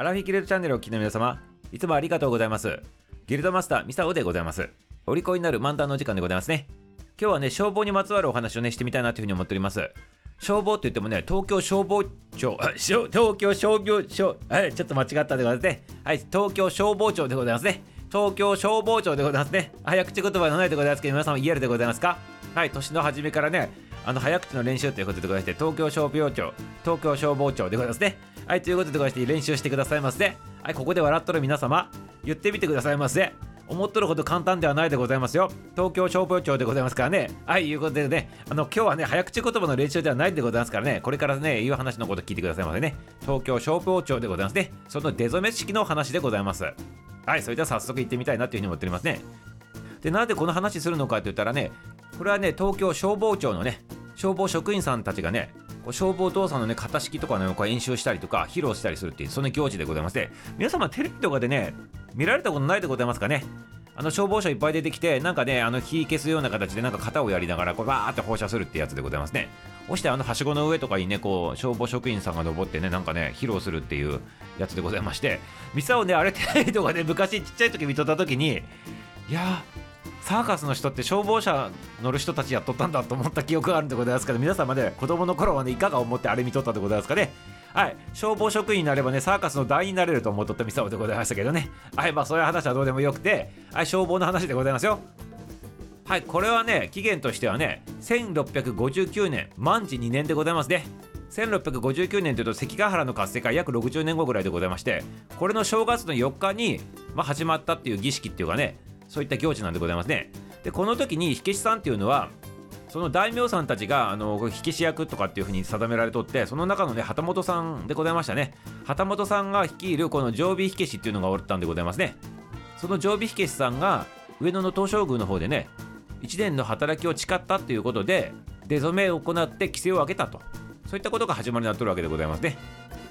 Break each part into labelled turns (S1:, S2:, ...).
S1: アラフィギルドチャンネルをお聞きの皆様、いつもありがとうございます。ギルドマスターミサオでございます。お利口になる漫談のお時間でございますね。今日はね、消防にまつわるお話をね、してみたいなというふうに思っております。消防って言ってもね、東京消防庁、東京消防庁、はい、ちょっと間違ったでございますね。はい、東京消防庁でございますね。東京消防庁でございますね。早口言葉のないでございますけど、皆様言えるでございますか？はい、年の初めからね、あの早口の練習ということでございまして、東京消防庁、東京消防庁でございますね。はい、ということでございまして、練習してくださいませ。はい、ここで笑っとる皆様、言ってみてくださいませ。思っとるほど簡単ではないでございますよ。東京消防庁でございますからね。はい、いうことでね、あの今日はね、早口言葉の練習ではないでございますからね、これからね、言う話のこと聞いてくださいませね。東京消防庁でございますね。その出初め式の話でございます。はい、それでは早速行ってみたいなというふうに思っておりますね。で、なんでこの話するのかと言ったらね、これはね、東京消防庁のね、消防職員さんたちがね、こう消防動作のね、型式とかね、こう演習したりとか、披露したりするっていう、その行事でございまして、皆様テレビとかでね、見られたことないでございますかね？あの消防車いっぱい出てきて、なんかね、あの火消すような形で、なんか型をやりながら、こうバーって放射するってやつでございますね。そしてあのはしごの上とかにね、こう消防職員さんが登ってね、なんかね、披露するっていうやつでございまして、ミサをね、あれテレビとかで昔ちっちゃい時見とった時に、いやー、サーカスの人って消防車乗る人たちやっとったんだと思った記憶があるんでございますけど皆様ね子供の頃はねいかが思ってあれ見とったでございますかね。はい。消防職員になればねサーカスの団員になれると思っとったミサオでございましたけどね。はい。まあそういう話はどうでもよくてはい。消防の話でございますよ。はい。これはね期限としてはね1659年満治2年でございますね。1659年というと関ヶ原の活性化約60年後ぐらいでございましてこれの正月の4日に、まあ、始まったっていう儀式っていうかねそういった行事なんでございますね。でこの時に火消しさんっていうのはその大名さんたちがあの火消し役とかっていうふうに定められとってその中のね旗本さんでございましたね。旗本さんが率いるこの常備火消しっていうのがおったんでございますね。その常備火消しさんが上野の東照宮の方でね1年の働きを誓ったっていうことで出初めを行って規制を開けたと。そういったことが始まりになってるわけでございますね。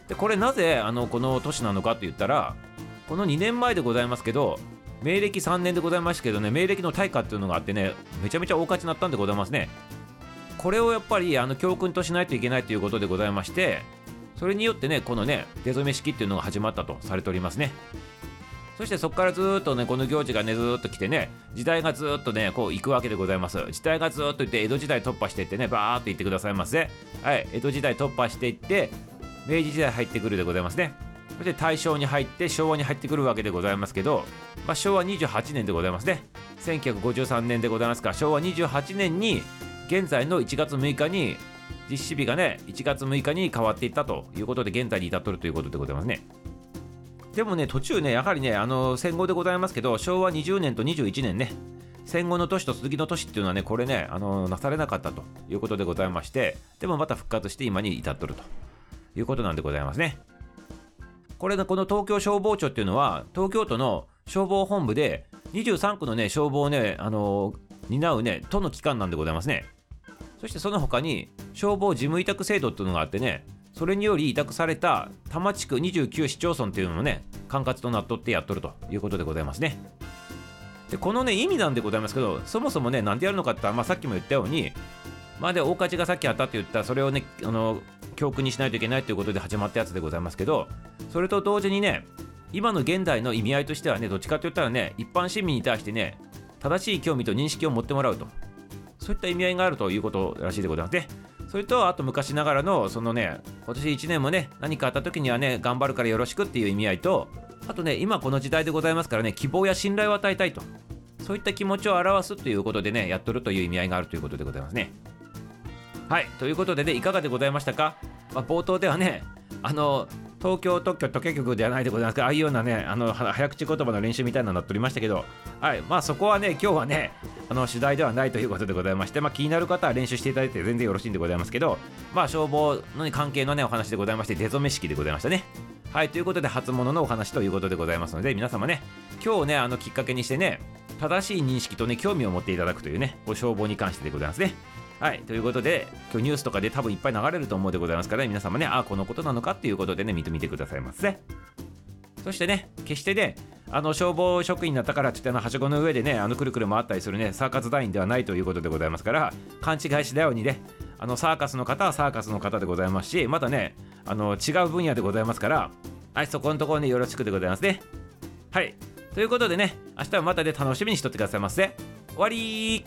S1: でこれなぜあのこの年なのかと言ったらこの2年前でございますけど明暦3年でございましたけどね明暦の大火っていうのがあってねめちゃめちゃ大勝ちになったんでございますね。これをやっぱりあの教訓としないといけないということでございましてそれによってねこのね出初め式っていうのが始まったとされておりますね。そしてそこからずっとねこの行事がねずっと来てね時代がずっとねこう行くわけでございます。時代がずっといって江戸時代突破していってねバーっと行ってくださいませはい江戸時代突破していって明治時代入ってくるでございますね。そして大正に入って昭和に入ってくるわけでございますけど、まあ、昭和28年でございますね。1953年でございますか昭和28年に現在の1月6日に実施日がね1月6日に変わっていったということで現在に至っとるということでございますね。でもね途中ねやはりねあの戦後でございますけど昭和20年と21年ね戦後の年と次の年っていうのはねこれねあのなされなかったということでございましてでもまた復活して今に至っとるということなんでございますね。これねこの東京消防庁っていうのは東京都の消防本部で23区のね消防をねあの担うね都の機関なんでございますね。そしてその他に消防事務委託制度っていうのがあってねそれにより委託された多摩地区29市町村っていうのもね管轄となっとってやっとるということでございますね。でこのね意味なんでございますけどそもそもねなんでやるのかってまあ、さっきも言ったようにまあで大勝ちがさっきあったって言ったそれをねあの教訓にしないといけないということで始まったやつでございますけどそれと同時にね今の現代の意味合いとしてはねどっちかと言ったらね一般市民に対してね正しい興味と認識を持ってもらうと。そういった意味合いがあるということらしいでございます。ねそれとあと昔ながらのそのね今年1年もね何かあった時にはね頑張るからよろしくっていう意味合いとあとね今この時代でございますからね希望や信頼を与えたいと。そういった気持ちを表すということでねやっとるという意味合いがあるということでございますね。はいということでねいかがでございましたか、まあ、冒頭ではねあの東京特許特許局ではないでございますがああいうようなねあの早口言葉の練習みたいなのになっておりましたけどはいまあそこはね今日はねあの主題ではないということでございまして、まあ、気になる方は練習していただいて全然よろしいんでございますけどまあ消防の関係のねお話でございまして出初め式でございましたね。はいということで初物のお話ということでございますので皆様ね今日ねあのきっかけにしてね正しい認識とね興味を持っていただくというねご消防に関してでございますね。はい、ということで、今日ニュースとかで多分いっぱい流れると思うでございますから、ね、皆様ね、ああ、このことなのかっていうことでね、見てみてくださいませ。そしてね、決してね、あの消防職員になったからってってあのはしごの上でね、あのくるくる回ったりするね、サーカス団員ではないということでございますから、勘違いしないようにね、あのサーカスの方はサーカスの方でございますし、またね、あの違う分野でございますから、はいそこのところねよろしくでございますね。はいということでね明日はまたで楽しみにしとってくださいませ。終わり